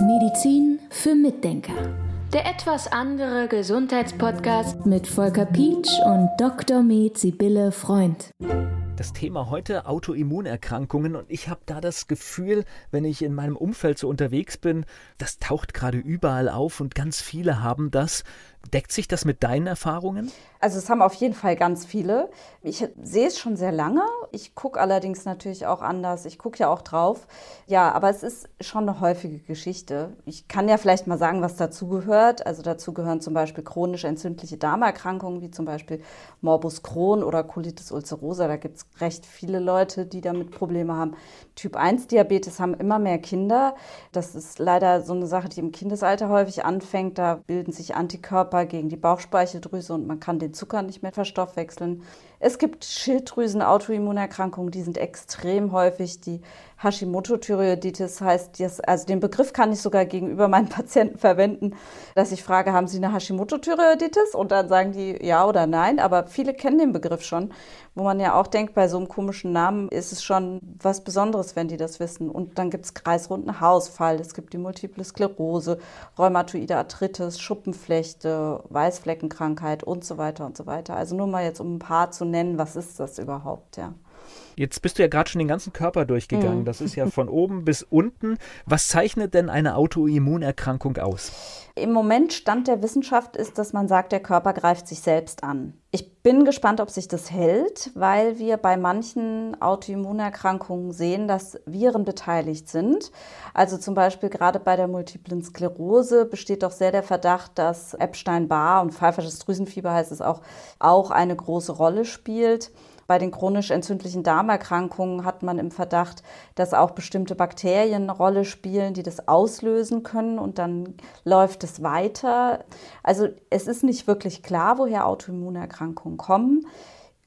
Medizin für Mitdenker. Der etwas andere Gesundheitspodcast mit Volker Pietsch und Dr. Med Sibylle Freund. Das Thema heute Autoimmunerkrankungen und ich habe da das Gefühl, wenn ich in meinem Umfeld so unterwegs bin, das taucht gerade überall auf und ganz viele haben das. Deckt sich das mit deinen Erfahrungen? Also es haben auf jeden Fall ganz viele. Ich sehe es schon sehr lange. Ich gucke allerdings natürlich auch anders. Ich gucke ja auch drauf. Ja, aber es ist schon eine häufige Geschichte. Ich kann ja vielleicht mal sagen, was dazu gehört. Also dazu gehören zum Beispiel chronisch entzündliche Darmerkrankungen, wie zum Beispiel Morbus Crohn oder Colitis ulcerosa. Da gibt es recht viele Leute, die damit Probleme haben. Typ 1 Diabetes haben immer mehr Kinder. Das ist leider so eine Sache, die im Kindesalter häufig anfängt. Da bilden sich Antikörper gegen die Bauchspeicheldrüse und man kann den Zucker nicht mehr verstoffwechseln. Es gibt Schilddrüsen-Autoimmunerkrankungen, die sind extrem häufig. Die Hashimoto-Thyreoiditis heißt, also den Begriff kann ich sogar gegenüber meinen Patienten verwenden, dass ich frage, haben Sie eine Hashimoto-Thyreoiditis? Und dann sagen die ja oder nein, aber viele kennen den Begriff schon, wo man ja auch denkt, bei so einem komischen Namen ist es schon was Besonderes, wenn die das wissen. Und dann gibt es kreisrunden Haarausfall, es gibt die Multiple Sklerose, Rheumatoide Arthritis, Schuppenflechte, Weißfleckenkrankheit und so weiter und so weiter. Also nur mal jetzt um ein paar zu nennen, was ist das überhaupt, ja. Jetzt bist du ja gerade schon den ganzen Körper durchgegangen. Mhm. Das ist ja von oben bis unten. Was zeichnet denn eine Autoimmunerkrankung aus? Im Moment Stand der Wissenschaft ist, dass man sagt, der Körper greift sich selbst an. Ich bin gespannt, ob sich das hält, weil wir bei manchen Autoimmunerkrankungen sehen, dass Viren beteiligt sind. Also zum Beispiel gerade bei der multiplen Sklerose besteht doch sehr der Verdacht, dass Epstein-Barr und pfeifersches Drüsenfieber heißt es auch, auch eine große Rolle spielt. Bei den chronisch entzündlichen Darmerkrankungen hat man im Verdacht, dass auch bestimmte Bakterien eine Rolle spielen, die das auslösen können und dann läuft es weiter. Also es ist nicht wirklich klar, woher Autoimmunerkrankungen kommen.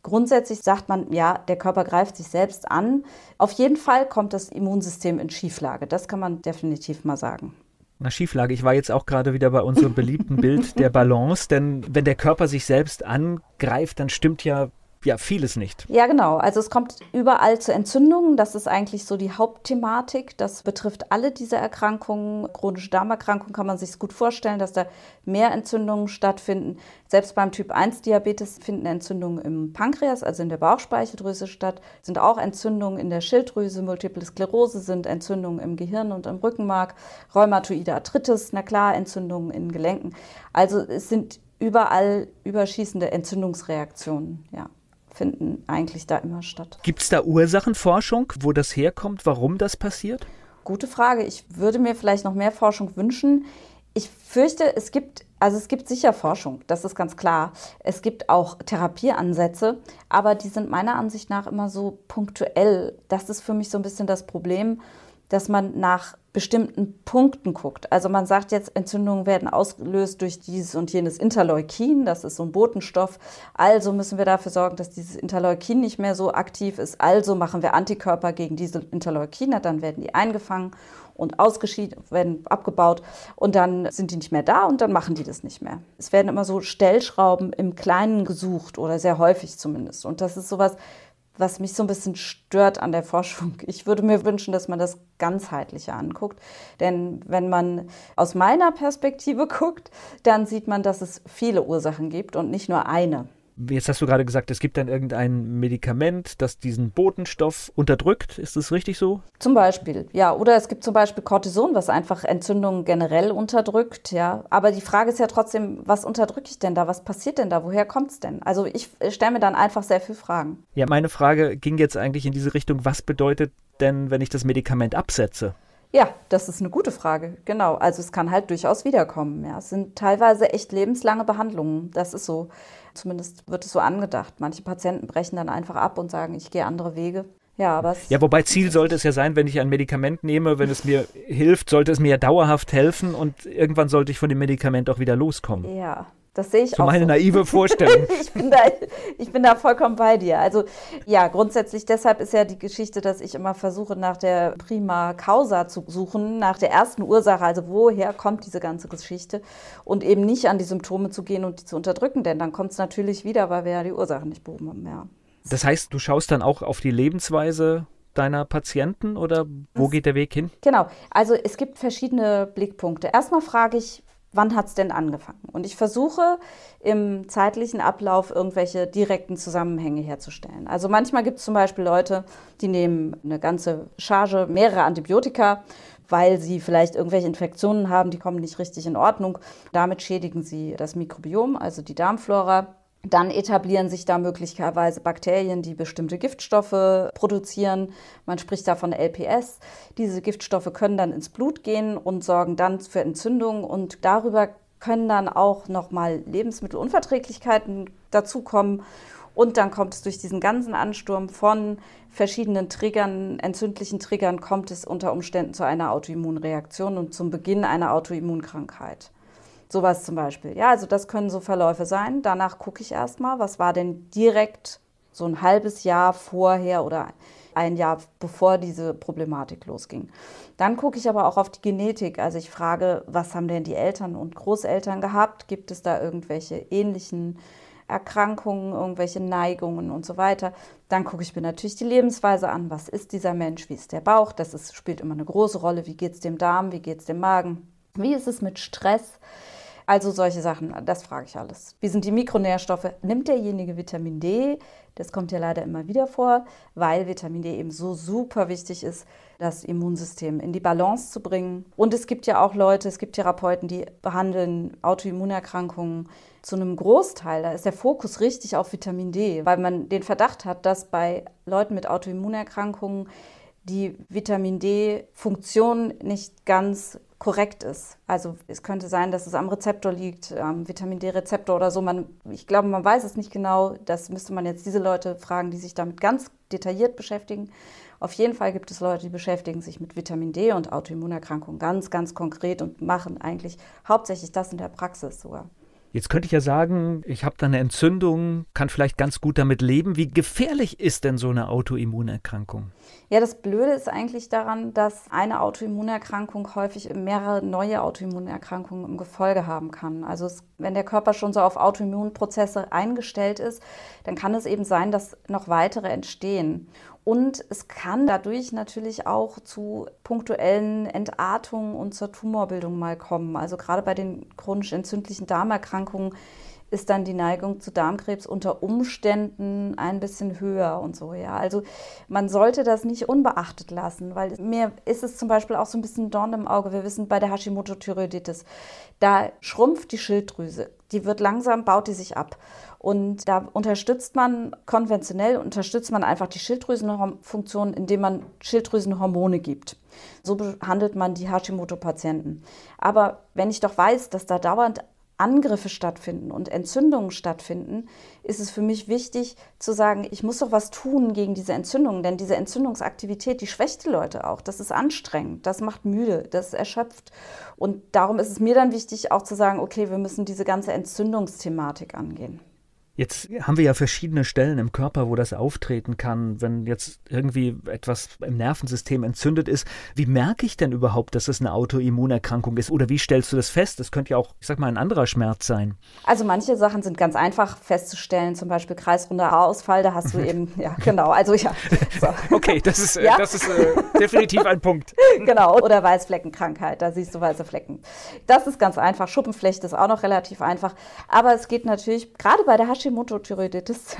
Grundsätzlich sagt man, ja, der Körper greift sich selbst an. Auf jeden Fall kommt das Immunsystem in Schieflage. Das kann man definitiv mal sagen. Na, Schieflage. Ich war jetzt auch gerade wieder bei unserem beliebten Bild der Balance, denn wenn der Körper sich selbst angreift, dann stimmt ja ja, vieles nicht. Ja, genau. Also es kommt überall zu Entzündungen. Das ist eigentlich so die Hauptthematik. Das betrifft alle diese Erkrankungen. Chronische Darmerkrankungen kann man sich gut vorstellen, dass da mehr Entzündungen stattfinden. Selbst beim Typ 1 Diabetes finden Entzündungen im Pankreas, also in der Bauchspeicheldrüse statt. Sind auch Entzündungen in der Schilddrüse. Multiple Sklerose sind Entzündungen im Gehirn und im Rückenmark. Rheumatoide Arthritis, na klar, Entzündungen in Gelenken. Also es sind überall überschießende Entzündungsreaktionen, ja finden eigentlich da immer statt. Gibt es da Ursachenforschung, wo das herkommt, warum das passiert? Gute Frage. Ich würde mir vielleicht noch mehr Forschung wünschen. Ich fürchte, es gibt, also es gibt sicher Forschung, das ist ganz klar. Es gibt auch Therapieansätze, aber die sind meiner Ansicht nach immer so punktuell. Das ist für mich so ein bisschen das Problem, dass man nach bestimmten Punkten guckt. Also man sagt jetzt, Entzündungen werden ausgelöst durch dieses und jenes Interleukin, das ist so ein Botenstoff. Also müssen wir dafür sorgen, dass dieses Interleukin nicht mehr so aktiv ist. Also machen wir Antikörper gegen diese Interleukine, dann werden die eingefangen und ausgeschieden, werden abgebaut und dann sind die nicht mehr da und dann machen die das nicht mehr. Es werden immer so Stellschrauben im Kleinen gesucht oder sehr häufig zumindest. Und das ist sowas, was mich so ein bisschen stört an der Forschung. Ich würde mir wünschen, dass man das ganzheitlicher anguckt. Denn wenn man aus meiner Perspektive guckt, dann sieht man, dass es viele Ursachen gibt und nicht nur eine. Jetzt hast du gerade gesagt, es gibt dann irgendein Medikament, das diesen Botenstoff unterdrückt. Ist das richtig so? Zum Beispiel, ja. Oder es gibt zum Beispiel Cortison, was einfach Entzündungen generell unterdrückt, ja. Aber die Frage ist ja trotzdem, was unterdrücke ich denn da? Was passiert denn da? Woher kommt es denn? Also ich stelle mir dann einfach sehr viele Fragen. Ja, meine Frage ging jetzt eigentlich in diese Richtung, was bedeutet denn, wenn ich das Medikament absetze? Ja, das ist eine gute Frage. Genau. Also es kann halt durchaus wiederkommen. Ja. Es sind teilweise echt lebenslange Behandlungen. Das ist so. Zumindest wird es so angedacht. Manche Patienten brechen dann einfach ab und sagen, ich gehe andere Wege. Ja, aber ja, wobei Ziel sollte es ja sein, wenn ich ein Medikament nehme, wenn es mir hilft, sollte es mir ja dauerhaft helfen und irgendwann sollte ich von dem Medikament auch wieder loskommen. Ja, das sehe ich so auch. Meine so. naive Vorstellung. ich, bin da, ich bin da vollkommen bei dir. Also ja, grundsätzlich deshalb ist ja die Geschichte, dass ich immer versuche, nach der Prima Causa zu suchen, nach der ersten Ursache, also woher kommt diese ganze Geschichte und eben nicht an die Symptome zu gehen und die zu unterdrücken, denn dann kommt es natürlich wieder, weil wir ja die Ursache nicht behoben haben. Ja. Das heißt, du schaust dann auch auf die Lebensweise deiner Patienten oder wo geht der Weg hin? Genau, also es gibt verschiedene Blickpunkte. Erstmal frage ich, wann hat es denn angefangen? Und ich versuche im zeitlichen Ablauf irgendwelche direkten Zusammenhänge herzustellen. Also manchmal gibt es zum Beispiel Leute, die nehmen eine ganze Charge, mehrere Antibiotika, weil sie vielleicht irgendwelche Infektionen haben, die kommen nicht richtig in Ordnung. Damit schädigen sie das Mikrobiom, also die Darmflora. Dann etablieren sich da möglicherweise Bakterien, die bestimmte Giftstoffe produzieren. Man spricht da von LPS. Diese Giftstoffe können dann ins Blut gehen und sorgen dann für Entzündungen und darüber können dann auch nochmal Lebensmittelunverträglichkeiten dazukommen. Und dann kommt es durch diesen ganzen Ansturm von verschiedenen Triggern, entzündlichen Triggern, kommt es unter Umständen zu einer Autoimmunreaktion und zum Beginn einer Autoimmunkrankheit. Sowas zum Beispiel. Ja, also das können so Verläufe sein. Danach gucke ich erstmal, was war denn direkt so ein halbes Jahr vorher oder ein Jahr bevor diese Problematik losging. Dann gucke ich aber auch auf die Genetik. Also ich frage, was haben denn die Eltern und Großeltern gehabt? Gibt es da irgendwelche ähnlichen Erkrankungen, irgendwelche Neigungen und so weiter? Dann gucke ich mir natürlich die Lebensweise an. Was ist dieser Mensch? Wie ist der Bauch? Das ist, spielt immer eine große Rolle. Wie geht es dem Darm? Wie geht es dem Magen? Wie ist es mit Stress? Also solche Sachen, das frage ich alles. Wie sind die Mikronährstoffe? Nimmt derjenige Vitamin D? Das kommt ja leider immer wieder vor, weil Vitamin D eben so super wichtig ist, das Immunsystem in die Balance zu bringen. Und es gibt ja auch Leute, es gibt Therapeuten, die behandeln Autoimmunerkrankungen zu einem Großteil. Da ist der Fokus richtig auf Vitamin D, weil man den Verdacht hat, dass bei Leuten mit Autoimmunerkrankungen die Vitamin D-Funktion nicht ganz korrekt ist. Also es könnte sein, dass es am Rezeptor liegt, am Vitamin D-Rezeptor oder so. Man, ich glaube, man weiß es nicht genau. Das müsste man jetzt diese Leute fragen, die sich damit ganz detailliert beschäftigen. Auf jeden Fall gibt es Leute, die beschäftigen sich mit Vitamin D und Autoimmunerkrankungen ganz, ganz konkret und machen eigentlich hauptsächlich das in der Praxis sogar. Jetzt könnte ich ja sagen, ich habe da eine Entzündung, kann vielleicht ganz gut damit leben. Wie gefährlich ist denn so eine Autoimmunerkrankung? Ja, das Blöde ist eigentlich daran, dass eine Autoimmunerkrankung häufig mehrere neue Autoimmunerkrankungen im Gefolge haben kann. Also es, wenn der Körper schon so auf Autoimmunprozesse eingestellt ist, dann kann es eben sein, dass noch weitere entstehen. Und es kann dadurch natürlich auch zu punktuellen Entartungen und zur Tumorbildung mal kommen. Also gerade bei den chronisch entzündlichen Darmerkrankungen ist dann die Neigung zu Darmkrebs unter Umständen ein bisschen höher und so. Ja, also man sollte das nicht unbeachtet lassen, weil mir ist es zum Beispiel auch so ein bisschen Dorn im Auge. Wir wissen bei der Hashimoto-Thyreoiditis, da schrumpft die Schilddrüse, die wird langsam, baut die sich ab. Und da unterstützt man konventionell, unterstützt man einfach die Schilddrüsenfunktion, indem man Schilddrüsenhormone gibt. So behandelt man die Hashimoto-Patienten. Aber wenn ich doch weiß, dass da dauernd Angriffe stattfinden und Entzündungen stattfinden, ist es für mich wichtig zu sagen, ich muss doch was tun gegen diese Entzündungen, denn diese Entzündungsaktivität, die schwächt die Leute auch. Das ist anstrengend, das macht müde, das erschöpft. Und darum ist es mir dann wichtig, auch zu sagen, okay, wir müssen diese ganze Entzündungsthematik angehen. Jetzt haben wir ja verschiedene Stellen im Körper, wo das auftreten kann. Wenn jetzt irgendwie etwas im Nervensystem entzündet ist, wie merke ich denn überhaupt, dass es eine Autoimmunerkrankung ist? Oder wie stellst du das fest? Das könnte ja auch, ich sag mal, ein anderer Schmerz sein. Also manche Sachen sind ganz einfach festzustellen, zum Beispiel kreisrunder Haarausfall, da hast du eben, ja, genau, also ja. So. Okay, das ist, äh, ja? das ist äh, definitiv ein Punkt. Genau, oder Weißfleckenkrankheit, da siehst du weiße Flecken. Das ist ganz einfach. Schuppenflechte ist auch noch relativ einfach. Aber es geht natürlich, gerade bei der Hashimoto Hashimoto-Thyreoiditis,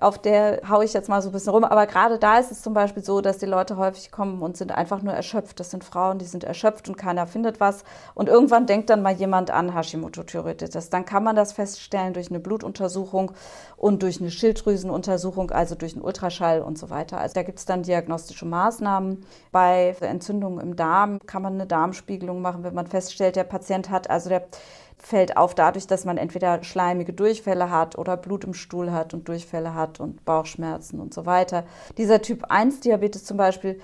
auf der haue ich jetzt mal so ein bisschen rum. Aber gerade da ist es zum Beispiel so, dass die Leute häufig kommen und sind einfach nur erschöpft. Das sind Frauen, die sind erschöpft und keiner findet was. Und irgendwann denkt dann mal jemand an Hashimoto-Thyreoiditis. Dann kann man das feststellen durch eine Blutuntersuchung und durch eine Schilddrüsenuntersuchung, also durch einen Ultraschall und so weiter. Also da gibt es dann diagnostische Maßnahmen. Bei Entzündungen im Darm kann man eine Darmspiegelung machen, wenn man feststellt, der Patient hat, also der fällt auf dadurch, dass man entweder schleimige Durchfälle hat oder Blut im Stuhl hat und Durchfälle hat und Bauchschmerzen und so weiter. Dieser Typ 1 Diabetes zum Beispiel,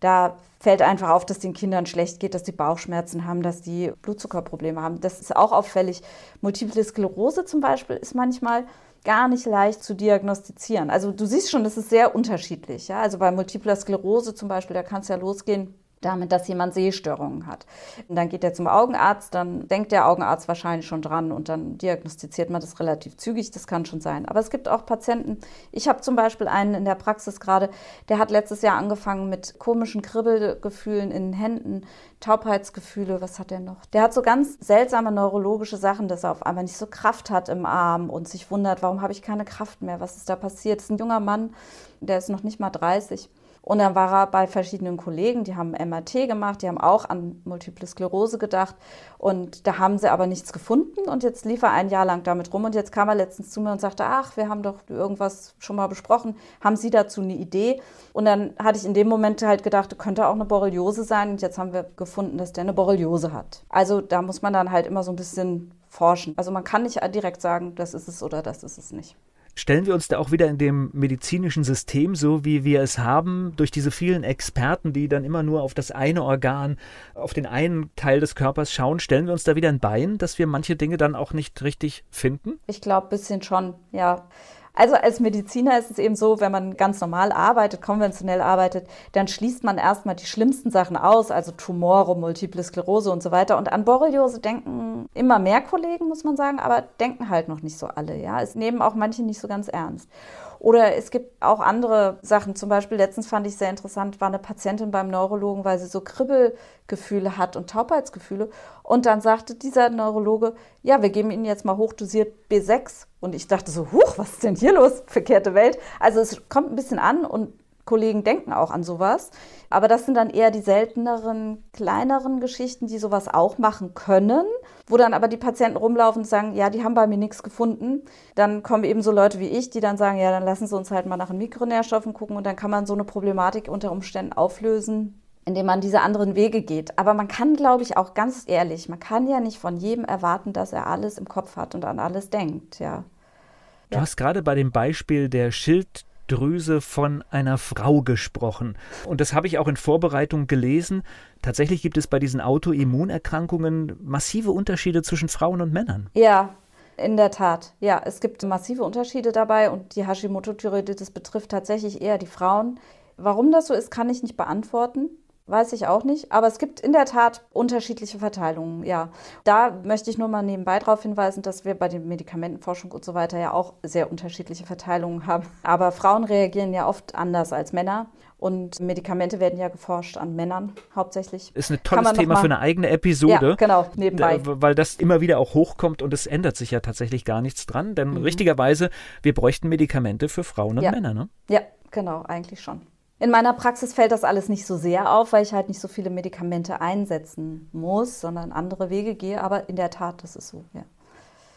da fällt einfach auf, dass den Kindern schlecht geht, dass die Bauchschmerzen haben, dass die Blutzuckerprobleme haben. Das ist auch auffällig. Multiple Sklerose zum Beispiel ist manchmal gar nicht leicht zu diagnostizieren. Also du siehst schon, das ist sehr unterschiedlich. Ja? Also bei Multipler Sklerose zum Beispiel, da kann es ja losgehen damit, dass jemand Sehstörungen hat. Und dann geht er zum Augenarzt, dann denkt der Augenarzt wahrscheinlich schon dran und dann diagnostiziert man das relativ zügig, das kann schon sein. Aber es gibt auch Patienten, ich habe zum Beispiel einen in der Praxis gerade, der hat letztes Jahr angefangen mit komischen Kribbelgefühlen in den Händen, Taubheitsgefühle, was hat er noch? Der hat so ganz seltsame neurologische Sachen, dass er auf einmal nicht so Kraft hat im Arm und sich wundert, warum habe ich keine Kraft mehr, was ist da passiert? Das ist ein junger Mann, der ist noch nicht mal 30 und dann war er bei verschiedenen Kollegen, die haben MRT gemacht, die haben auch an Multiple Sklerose gedacht. Und da haben sie aber nichts gefunden. Und jetzt lief er ein Jahr lang damit rum. Und jetzt kam er letztens zu mir und sagte, ach, wir haben doch irgendwas schon mal besprochen. Haben Sie dazu eine Idee? Und dann hatte ich in dem Moment halt gedacht, könnte auch eine Borreliose sein. Und jetzt haben wir gefunden, dass der eine Borreliose hat. Also da muss man dann halt immer so ein bisschen forschen. Also man kann nicht direkt sagen, das ist es oder das ist es nicht. Stellen wir uns da auch wieder in dem medizinischen System, so wie wir es haben, durch diese vielen Experten, die dann immer nur auf das eine Organ, auf den einen Teil des Körpers schauen, stellen wir uns da wieder ein Bein, dass wir manche Dinge dann auch nicht richtig finden? Ich glaube, ein bisschen schon, ja. Also als Mediziner ist es eben so, wenn man ganz normal arbeitet, konventionell arbeitet, dann schließt man erstmal die schlimmsten Sachen aus, also Tumore, Multiple Sklerose und so weiter. Und an Borreliose denken immer mehr Kollegen, muss man sagen, aber denken halt noch nicht so alle. Ja, es nehmen auch manche nicht so ganz ernst. Oder es gibt auch andere Sachen. Zum Beispiel letztens fand ich sehr interessant, war eine Patientin beim Neurologen, weil sie so Kribbelgefühle hat und Taubheitsgefühle. Und dann sagte dieser Neurologe, ja, wir geben Ihnen jetzt mal hochdosiert B6. Und ich dachte so, huch, was ist denn hier los? Verkehrte Welt. Also es kommt ein bisschen an und Kollegen denken auch an sowas. Aber das sind dann eher die selteneren, kleineren Geschichten, die sowas auch machen können, wo dann aber die Patienten rumlaufen und sagen, ja, die haben bei mir nichts gefunden. Dann kommen eben so Leute wie ich, die dann sagen, ja, dann lassen Sie uns halt mal nach den Mikronährstoffen gucken und dann kann man so eine Problematik unter Umständen auflösen, indem man diese anderen Wege geht. Aber man kann, glaube ich, auch ganz ehrlich, man kann ja nicht von jedem erwarten, dass er alles im Kopf hat und an alles denkt, ja. Du ja. hast gerade bei dem Beispiel der Schild Drüse von einer Frau gesprochen. Und das habe ich auch in Vorbereitung gelesen. Tatsächlich gibt es bei diesen Autoimmunerkrankungen massive Unterschiede zwischen Frauen und Männern. Ja, in der Tat. Ja, es gibt massive Unterschiede dabei und die Hashimoto-Thyreoiditis betrifft tatsächlich eher die Frauen. Warum das so ist, kann ich nicht beantworten. Weiß ich auch nicht, aber es gibt in der Tat unterschiedliche Verteilungen, ja. Da möchte ich nur mal nebenbei darauf hinweisen, dass wir bei der Medikamentenforschung und so weiter ja auch sehr unterschiedliche Verteilungen haben. Aber Frauen reagieren ja oft anders als Männer. Und Medikamente werden ja geforscht an Männern hauptsächlich. Ist ein tolles Thema für eine eigene Episode. Ja, genau, nebenbei. Weil das immer wieder auch hochkommt und es ändert sich ja tatsächlich gar nichts dran. Denn mhm. richtigerweise, wir bräuchten Medikamente für Frauen und ja. Männer, ne? Ja, genau, eigentlich schon. In meiner Praxis fällt das alles nicht so sehr auf, weil ich halt nicht so viele Medikamente einsetzen muss, sondern andere Wege gehe. Aber in der Tat, das ist so, ja.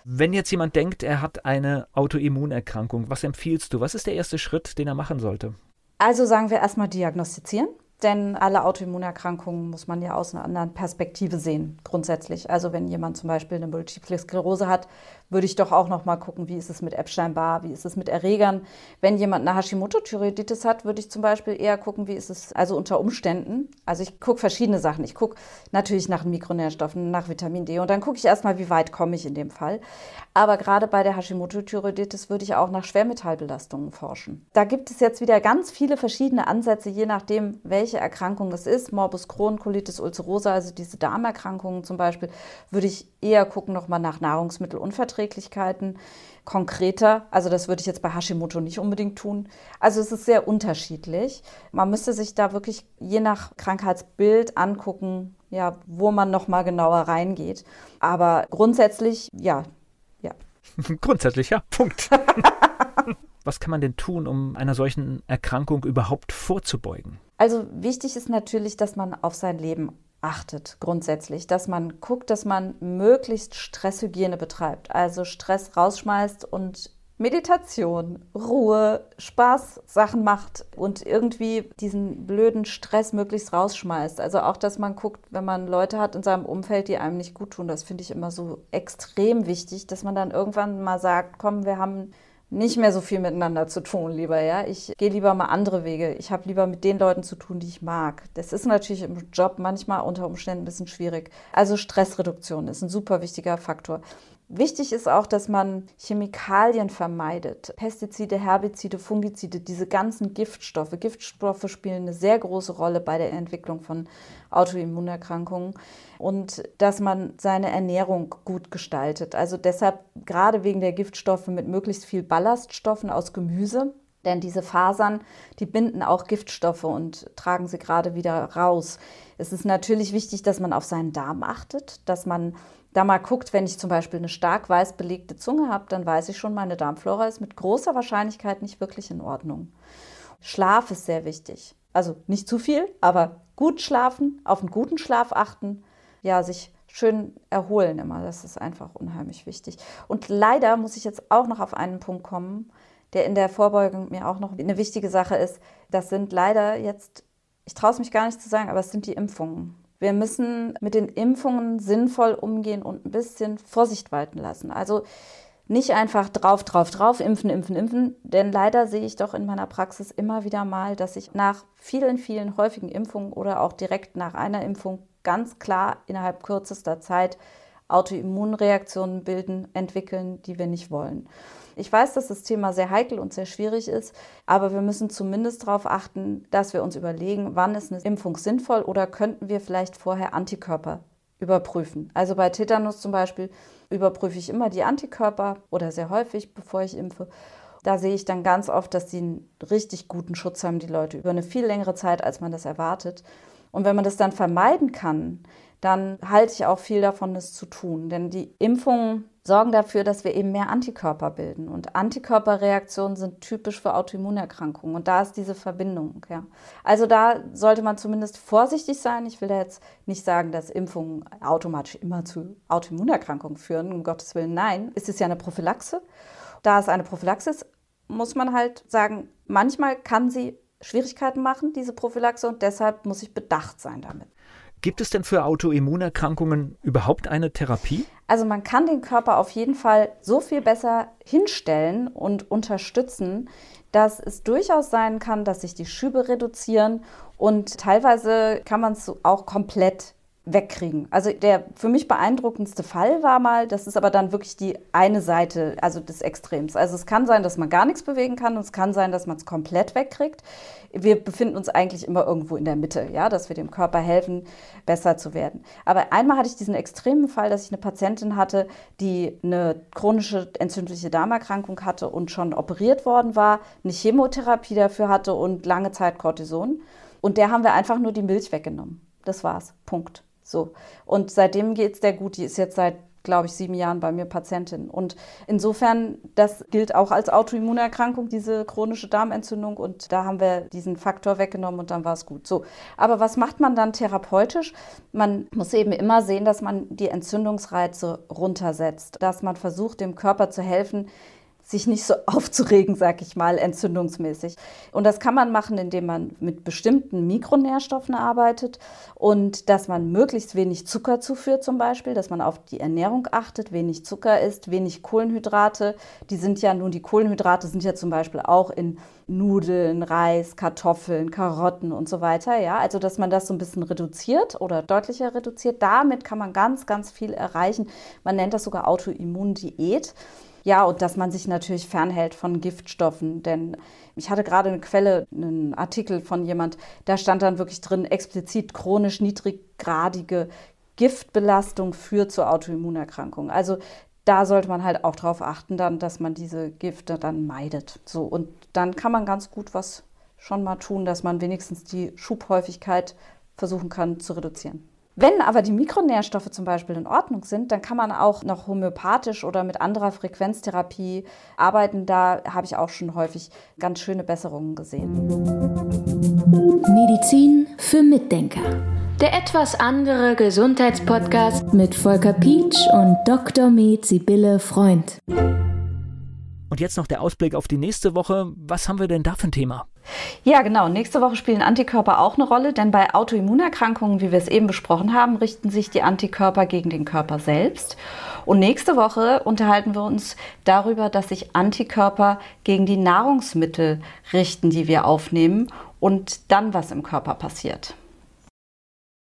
Wenn jetzt jemand denkt, er hat eine Autoimmunerkrankung, was empfiehlst du? Was ist der erste Schritt, den er machen sollte? Also sagen wir erstmal diagnostizieren. Denn alle Autoimmunerkrankungen muss man ja aus einer anderen Perspektive sehen, grundsätzlich. Also wenn jemand zum Beispiel eine Multiple Sklerose hat, würde ich doch auch noch mal gucken, wie ist es mit Epstein-Barr, wie ist es mit Erregern. Wenn jemand eine Hashimoto-Thyreoiditis hat, würde ich zum Beispiel eher gucken, wie ist es also unter Umständen. Also ich gucke verschiedene Sachen. Ich gucke natürlich nach Mikronährstoffen, nach Vitamin D und dann gucke ich erstmal, wie weit komme ich in dem Fall. Aber gerade bei der Hashimoto-Thyreoiditis würde ich auch nach Schwermetallbelastungen forschen. Da gibt es jetzt wieder ganz viele verschiedene Ansätze, je nachdem, welche Erkrankung es ist. Morbus Crohn, Colitis ulcerosa, also diese Darmerkrankungen zum Beispiel, würde ich eher gucken nochmal nach Nahrungsmittelunverträglichkeiten konkreter. Also das würde ich jetzt bei Hashimoto nicht unbedingt tun. Also es ist sehr unterschiedlich. Man müsste sich da wirklich je nach Krankheitsbild angucken, ja, wo man nochmal genauer reingeht. Aber grundsätzlich, ja, ja. grundsätzlich, ja, Punkt. Was kann man denn tun, um einer solchen Erkrankung überhaupt vorzubeugen? Also wichtig ist natürlich, dass man auf sein Leben achtet grundsätzlich, dass man guckt, dass man möglichst Stresshygiene betreibt, also Stress rausschmeißt und Meditation, Ruhe, Spaß, Sachen macht und irgendwie diesen blöden Stress möglichst rausschmeißt. Also auch, dass man guckt, wenn man Leute hat in seinem Umfeld, die einem nicht gut tun, das finde ich immer so extrem wichtig, dass man dann irgendwann mal sagt, komm, wir haben nicht mehr so viel miteinander zu tun, lieber, ja. Ich gehe lieber mal andere Wege. Ich habe lieber mit den Leuten zu tun, die ich mag. Das ist natürlich im Job manchmal unter Umständen ein bisschen schwierig. Also Stressreduktion ist ein super wichtiger Faktor. Wichtig ist auch, dass man Chemikalien vermeidet. Pestizide, Herbizide, Fungizide, diese ganzen Giftstoffe. Giftstoffe spielen eine sehr große Rolle bei der Entwicklung von Autoimmunerkrankungen. Und dass man seine Ernährung gut gestaltet. Also deshalb gerade wegen der Giftstoffe mit möglichst viel Ballaststoffen aus Gemüse. Denn diese Fasern, die binden auch Giftstoffe und tragen sie gerade wieder raus. Es ist natürlich wichtig, dass man auf seinen Darm achtet, dass man da mal guckt, wenn ich zum Beispiel eine stark weiß belegte Zunge habe, dann weiß ich schon, meine Darmflora ist mit großer Wahrscheinlichkeit nicht wirklich in Ordnung. Schlaf ist sehr wichtig. Also nicht zu viel, aber gut schlafen, auf einen guten Schlaf achten, ja, sich schön erholen immer. Das ist einfach unheimlich wichtig. Und leider muss ich jetzt auch noch auf einen Punkt kommen, der in der Vorbeugung mir auch noch eine wichtige Sache ist. Das sind leider jetzt, ich traue es mich gar nicht zu sagen, aber es sind die Impfungen. Wir müssen mit den Impfungen sinnvoll umgehen und ein bisschen Vorsicht walten lassen. Also nicht einfach drauf, drauf, drauf, impfen, impfen, impfen. Denn leider sehe ich doch in meiner Praxis immer wieder mal, dass sich nach vielen, vielen häufigen Impfungen oder auch direkt nach einer Impfung ganz klar innerhalb kürzester Zeit Autoimmunreaktionen bilden, entwickeln, die wir nicht wollen. Ich weiß, dass das Thema sehr heikel und sehr schwierig ist, aber wir müssen zumindest darauf achten, dass wir uns überlegen, wann ist eine Impfung sinnvoll oder könnten wir vielleicht vorher Antikörper überprüfen. Also bei Tetanus zum Beispiel überprüfe ich immer die Antikörper oder sehr häufig, bevor ich impfe. Da sehe ich dann ganz oft, dass sie einen richtig guten Schutz haben, die Leute, über eine viel längere Zeit, als man das erwartet. Und wenn man das dann vermeiden kann, dann halte ich auch viel davon, es zu tun. Denn die Impfungen sorgen dafür, dass wir eben mehr Antikörper bilden. Und Antikörperreaktionen sind typisch für Autoimmunerkrankungen. Und da ist diese Verbindung. Ja. Also da sollte man zumindest vorsichtig sein. Ich will da jetzt nicht sagen, dass Impfungen automatisch immer zu Autoimmunerkrankungen führen. Um Gottes Willen, nein. Es ist ja eine Prophylaxe. Da es eine Prophylaxe ist, muss man halt sagen, manchmal kann sie Schwierigkeiten machen, diese Prophylaxe, und deshalb muss ich bedacht sein damit. Gibt es denn für Autoimmunerkrankungen überhaupt eine Therapie? Also man kann den Körper auf jeden Fall so viel besser hinstellen und unterstützen, dass es durchaus sein kann, dass sich die Schübe reduzieren und teilweise kann man es auch komplett wegkriegen. Also der für mich beeindruckendste Fall war mal, das ist aber dann wirklich die eine Seite, also des Extrems. Also es kann sein, dass man gar nichts bewegen kann und es kann sein, dass man es komplett wegkriegt. Wir befinden uns eigentlich immer irgendwo in der Mitte, ja, dass wir dem Körper helfen, besser zu werden. Aber einmal hatte ich diesen extremen Fall, dass ich eine Patientin hatte, die eine chronische entzündliche Darmerkrankung hatte und schon operiert worden war, eine Chemotherapie dafür hatte und lange Zeit Cortison. Und der haben wir einfach nur die Milch weggenommen. Das war's. Punkt. So. Und seitdem geht es der gut. Die ist jetzt seit, glaube ich, sieben Jahren bei mir Patientin. Und insofern, das gilt auch als Autoimmunerkrankung, diese chronische Darmentzündung. Und da haben wir diesen Faktor weggenommen und dann war es gut. So. Aber was macht man dann therapeutisch? Man muss eben immer sehen, dass man die Entzündungsreize runtersetzt, dass man versucht, dem Körper zu helfen, sich nicht so aufzuregen, sag ich mal, entzündungsmäßig. Und das kann man machen, indem man mit bestimmten Mikronährstoffen arbeitet und dass man möglichst wenig Zucker zuführt zum Beispiel, dass man auf die Ernährung achtet, wenig Zucker isst, wenig Kohlenhydrate. Die sind ja nun, die Kohlenhydrate sind ja zum Beispiel auch in Nudeln, Reis, Kartoffeln, Karotten und so weiter. Ja, also dass man das so ein bisschen reduziert oder deutlicher reduziert. Damit kann man ganz, ganz viel erreichen. Man nennt das sogar Autoimmundiät. Ja, und dass man sich natürlich fernhält von Giftstoffen, denn ich hatte gerade eine Quelle, einen Artikel von jemand, da stand dann wirklich drin, explizit chronisch niedriggradige Giftbelastung führt zur Autoimmunerkrankung. Also da sollte man halt auch darauf achten, dann, dass man diese Gifte dann meidet. So, und dann kann man ganz gut was schon mal tun, dass man wenigstens die Schubhäufigkeit versuchen kann zu reduzieren. Wenn aber die Mikronährstoffe zum Beispiel in Ordnung sind, dann kann man auch noch homöopathisch oder mit anderer Frequenztherapie arbeiten. Da habe ich auch schon häufig ganz schöne Besserungen gesehen. Medizin für Mitdenker. Der etwas andere Gesundheitspodcast mit Volker Pietsch und Dr. Med Sibylle Freund. Und jetzt noch der Ausblick auf die nächste Woche. Was haben wir denn da für ein Thema? Ja, genau. Nächste Woche spielen Antikörper auch eine Rolle, denn bei Autoimmunerkrankungen, wie wir es eben besprochen haben, richten sich die Antikörper gegen den Körper selbst. Und nächste Woche unterhalten wir uns darüber, dass sich Antikörper gegen die Nahrungsmittel richten, die wir aufnehmen und dann was im Körper passiert.